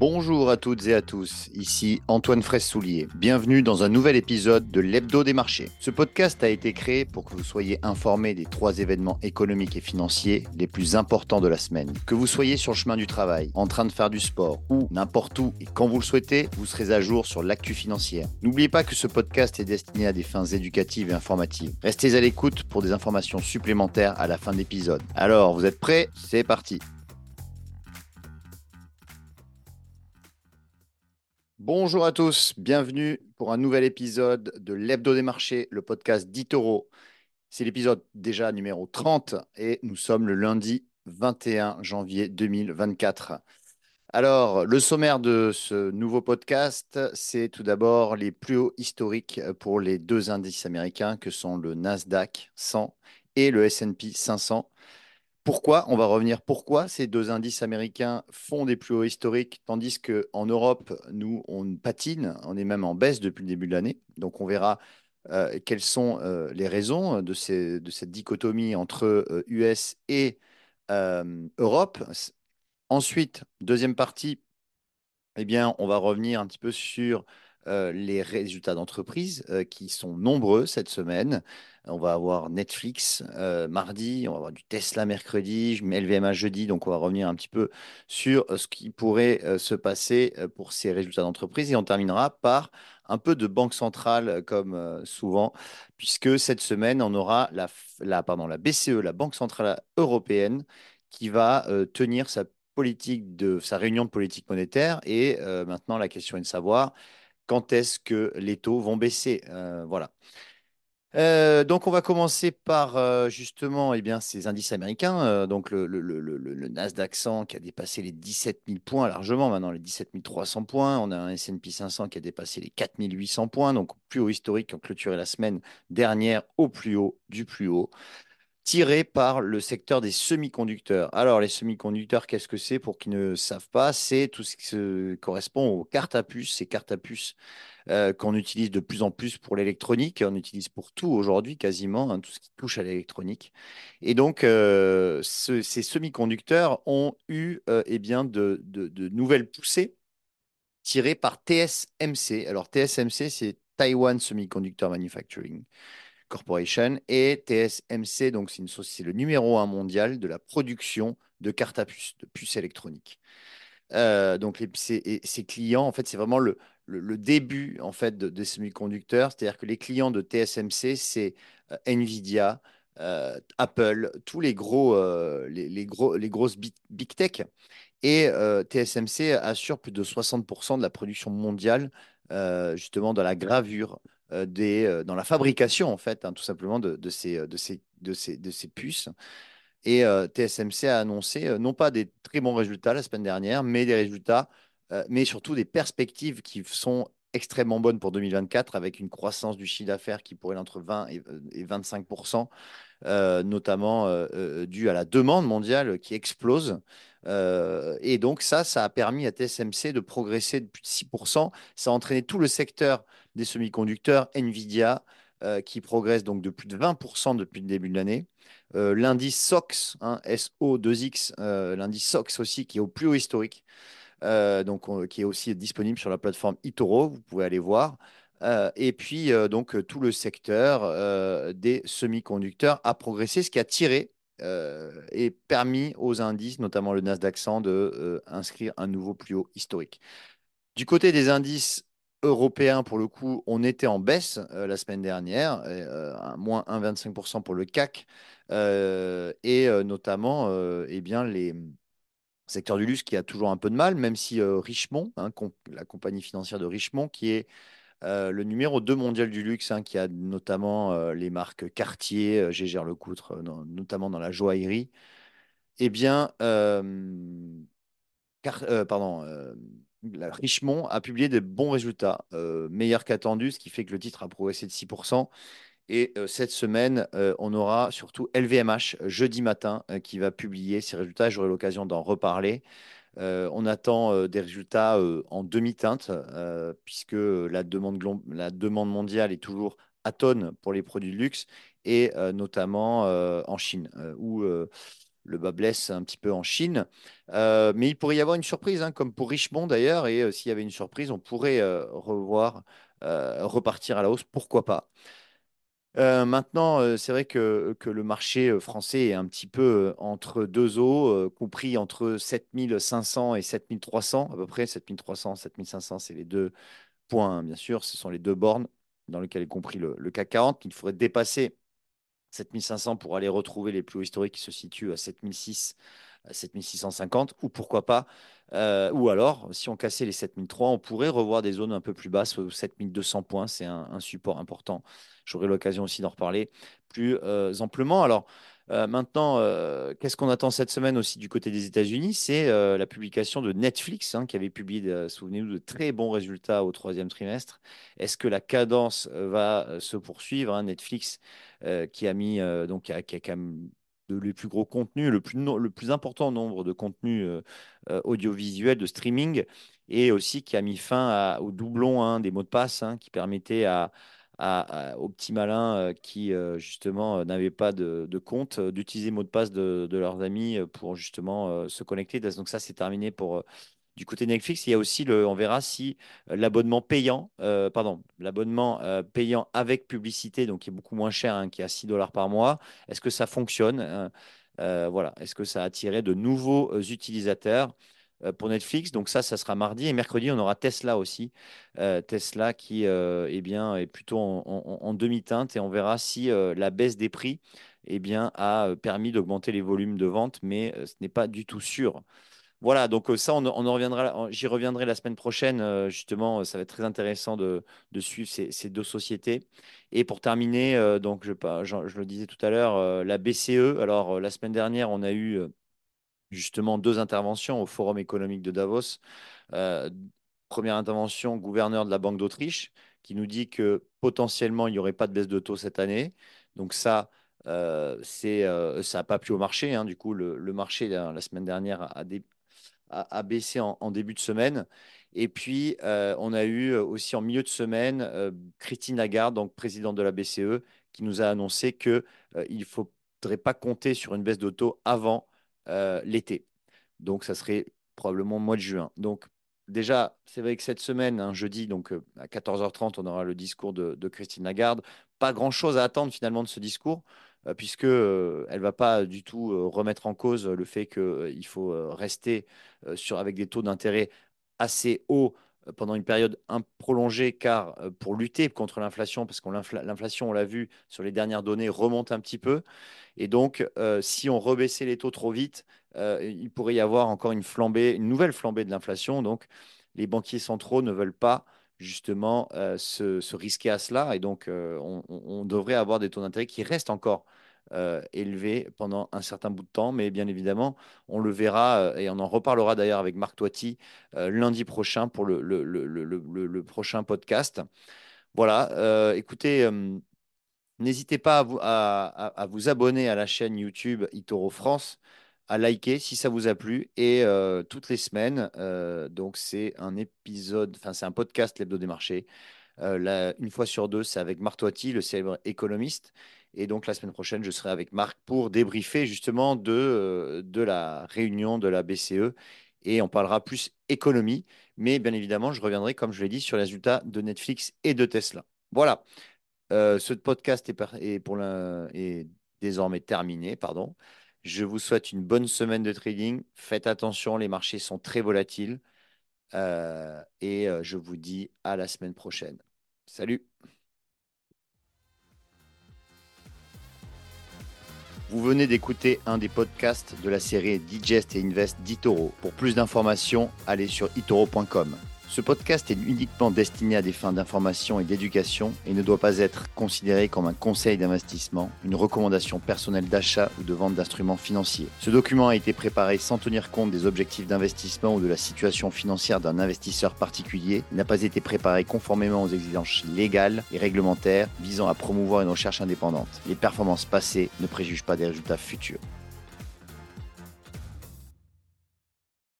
Bonjour à toutes et à tous, ici Antoine Fraisse-Soulier. Bienvenue dans un nouvel épisode de l'Hebdo des marchés. Ce podcast a été créé pour que vous soyez informés des trois événements économiques et financiers les plus importants de la semaine. Que vous soyez sur le chemin du travail, en train de faire du sport ou n'importe où et quand vous le souhaitez, vous serez à jour sur l'actu financière. N'oubliez pas que ce podcast est destiné à des fins éducatives et informatives. Restez à l'écoute pour des informations supplémentaires à la fin de l'épisode. Alors, vous êtes prêts? C'est parti Bonjour à tous, bienvenue pour un nouvel épisode de l'Hebdo des marchés, le podcast d'Itoro. C'est l'épisode déjà numéro 30 et nous sommes le lundi 21 janvier 2024. Alors, le sommaire de ce nouveau podcast, c'est tout d'abord les plus hauts historiques pour les deux indices américains que sont le Nasdaq 100 et le SP 500. Pourquoi On va revenir. Pourquoi ces deux indices américains font des plus hauts historiques, tandis qu'en Europe, nous, on patine, on est même en baisse depuis le début de l'année. Donc, on verra euh, quelles sont euh, les raisons de, cette dichotomie entre US euh, et Europe. Ensuite, deuxième partie, eh bien, on va revenir un petit peu sur les résultats d'entreprise qui sont nombreux cette semaine. On va avoir Netflix euh, mardi, on va avoir du Tesla mercredi, LVMH jeudi. Donc, on va revenir un petit peu sur euh, ce qui pourrait euh, se passer pour ces résultats d'entreprise. Et on terminera par un peu de banque centrale, comme souvent, puisque cette semaine, on aura la, pardon, la BCE, la Banque centrale européenne, qui va tenir sa réunion de politique monétaire. Et maintenant, la question est de savoir quand est-ce que les taux vont baisser. voilà. Euh, donc, on va commencer par euh, justement eh ces indices américains. Euh, donc, le, le, Nasdaq 100 qui a dépassé les 17 000 points largement, maintenant les 17 300 points. On a un SP 500 qui a dépassé les 4 800 points, donc plus haut historique, qui ont clôturé la semaine dernière au plus haut du plus haut tiré par le secteur des semi-conducteurs. Alors, les semi-conducteurs, qu'est-ce que c'est pour qui ne savent pas? C'est tout ce qui correspond aux cartes à puce, ces cartes à puce euh, qu'on utilise de plus en plus pour l'électronique. On utilise pour tout aujourd'hui, quasiment, hein, tout ce qui touche à l'électronique. Et donc, euh, ces semi-conducteurs ont eu euh, eh bien, de, nouvelles poussées tirées par TSMC. Alors, TSMC, c'est Taiwan Semiconductor Manufacturing. Corporation et TSMC, donc c'est le numéro un mondial de la production de cartes à puces, de puces électroniques. Euh, donc les, ces, clients, en fait, c'est vraiment le, début en fait de, des semi-conducteurs, c'est-à-dire que les clients de TSMC, c'est euh, Nvidia, euh, Apple, tous les gros, les, gros, les grosses big, tech. Et TSMC assure plus de 60% de la production mondiale, justement dans la gravure euh, des, euh, dans la fabrication, en fait, hein, tout simplement, de, ces, euh, de, ces, de, ces, de ces puces. Et TSMC a annoncé non pas des très bons résultats la semaine dernière, mais des résultats, mais surtout des perspectives qui sont extrêmement bonnes pour 2024, avec une croissance du chiffre d'affaires qui pourrait être entre 20 et, 25% notamment dû à la demande mondiale qui explose. et donc ça, ça a permis à TSMC de progresser de plus de 6% Ça a entraîné tout le secteur des semi-conducteurs, Nvidia, euh, qui progresse donc de plus de 20% depuis le début de l'année. Euh, l'indice SOX, hein, SO2X, euh, l'indice SOX aussi, qui est au plus haut historique, donc qui est aussi disponible sur la plateforme Itoro, vous pouvez aller voir. et puis, donc, tout le secteur des semi-conducteurs a progressé, ce qui a tiré et permis aux indices, notamment le Nasdaq 100, de inscrire un nouveau plus haut historique. Du côté des indices européen, pour le coup, on était en baisse euh, la semaine dernière, euh, moins 1,25% pour le CAC, euh, et notamment eh bien, les secteurs du luxe qui a toujours un peu de mal, même si Richemont, hein, la compagnie financière de Richemont, qui est le numéro 2 mondial du luxe, hein, qui a notamment les marques Cartier, Gégère Lecoutre, notamment dans la joaillerie, eh bien, pardon, Richemont a publié des bons résultats, euh, meilleurs qu'attendus, ce qui fait que le titre a progressé de 6%. Et euh, cette semaine, euh, on aura surtout LVMH jeudi matin qui va publier ses résultats. J'aurai l'occasion d'en reparler. on attend des résultats en demi-teinte, puisque la demande, mondiale est toujours à tonne pour les produits de luxe, et notamment en Chine, où le bas blesse un petit peu en Chine. Euh, mais il pourrait y avoir une surprise, hein, comme pour Richemont d'ailleurs. Et euh, s'il y avait une surprise, on pourrait euh, revoir, repartir à la hausse. Pourquoi pas maintenant, c'est vrai que, que, le marché français est un petit peu entre deux eaux, compris entre 7500 et 7300, à peu près 7300, 7500, c'est les deux points, hein, bien sûr, ce sont les deux bornes dans lesquelles est compris le, le CAC 40. Il faudrait dépasser 7500 pour aller retrouver les plus hauts historiques qui se situent à 7006, 7650, ou pourquoi pas, euh, ou alors, si on cassait les 7003, on pourrait revoir des zones un peu plus basses, 7200 points, c'est un, support important. J'aurai l'occasion aussi d'en reparler plus euh, amplement. Alors, euh, maintenant, qu'est-ce qu'on attend cette semaine aussi du côté des États-Unis? C'est la publication de Netflix, hein, qui avait publié, souvenez-vous, de très bons résultats au troisième trimestre. Est-ce que la cadence va se poursuivre hein? Netflix euh, qui a mis euh, donc qui a, quand même les plus gros contenus, le plus, le plus important nombre de contenus euh, audiovisuels de streaming, et aussi qui a mis fin au doublon hein, des mots de passe qui permettait à, aux petits malins qui justement n'avaient pas de, compte d'utiliser mots de passe de, leurs amis pour justement se connecter. Donc ça, c'est terminé pour du côté Netflix, il y a aussi le, on verra si euh, l'abonnement payant, euh, pardon, l'abonnement euh, payant avec publicité, donc qui est beaucoup moins cher, hein, qui est à 6 dollars par mois, est-ce que ça fonctionne hein, Voilà, est-ce que ça a attiré de nouveaux utilisateurs? Pour Netflix Donc ça, ça sera mardi et mercredi, on aura Tesla aussi, Tesla qui eh bien, est plutôt en, demi-teinte et on verra si la baisse des prix eh bien, a permis d'augmenter les volumes de vente, mais ce n'est pas du tout sûr. Voilà, donc euh, ça, on, en reviendra, j'y reviendrai la semaine prochaine. Euh, justement, ça va être très intéressant de, suivre ces, deux sociétés. Et pour terminer, euh, donc je, le disais tout à l'heure, la BCE. Alors, la semaine dernière, on a eu justement deux interventions au Forum économique de Davos. première intervention, gouverneur de la Banque d'Autriche, qui nous dit que potentiellement, il n'y aurait pas de baisse de taux cette année. Donc ça, c'est, ça n'a pas plu au marché. Hein. Du coup, le, marché, la, semaine dernière, a, baissé en, début de semaine. Et puis, euh, on a eu aussi en milieu de semaine euh, Christine Lagarde, donc présidente de la BCE, qui nous a annoncé qu'il euh, il ne faudrait pas compter sur une baisse d'auto avant l'été. Donc, ça serait probablement mois de juin. Donc, déjà, c'est vrai que cette semaine, un jeudi, donc à 14h30, on aura le discours de, Christine Lagarde. Pas grand-chose à attendre finalement de ce discours. Euh, puisque euh, elle va pas du tout euh, remettre en cause le fait qu'il faut rester sur, avec des taux d'intérêt assez hauts pendant une période prolongée, car pour lutter contre l'inflation, parce que l'inflation, on l'a vu sur les dernières données, remonte un petit peu. Et donc, si on rebaissait les taux trop vite, il pourrait y avoir encore une flambée, une nouvelle flambée de l'inflation. Donc, les banquiers centraux ne veulent pas justement euh, se, risquer à cela. Et donc, euh, on, devrait avoir des taux d'intérêt qui restent encore euh, élevés pendant un certain bout de temps. Mais bien évidemment, on le verra et on en reparlera d'ailleurs avec Marc Toiti lundi prochain pour le, prochain podcast. Voilà, écoutez. N'hésitez pas à vous, abonner à la chaîne YouTube Itoro France à liker si ça vous a plu. Et euh, toutes les semaines, euh, donc c'est un épisode, enfin c'est un podcast l'hebdo des marchés. Euh, une fois sur deux, c'est avec Marc Toiti, le célèbre économiste. Et donc la semaine prochaine, je serai avec Marc pour débriefer justement de, de la réunion de la BCE. Et on parlera plus économie. Mais bien évidemment, je reviendrai, comme je l'ai dit, sur les résultats de Netflix et de Tesla. Voilà. ce podcast est, désormais terminé. Pardon. Je vous souhaite une bonne semaine de trading. Faites attention, les marchés sont très volatiles. Euh, et euh, je vous dis à la semaine prochaine. Salut Vous venez d'écouter un des podcasts de la série Digest et Invest d'Itoro. Pour plus d'informations, allez sur itoro.com. Ce podcast est uniquement destiné à des fins d'information et d'éducation et ne doit pas être considéré comme un conseil d'investissement, une recommandation personnelle d'achat ou de vente d'instruments financiers. Ce document a été préparé sans tenir compte des objectifs d'investissement ou de la situation financière d'un investisseur particulier. N'a pas été préparé conformément aux exigences légales et réglementaires visant à promouvoir une recherche indépendante. Les performances passées ne préjugent pas des résultats futurs.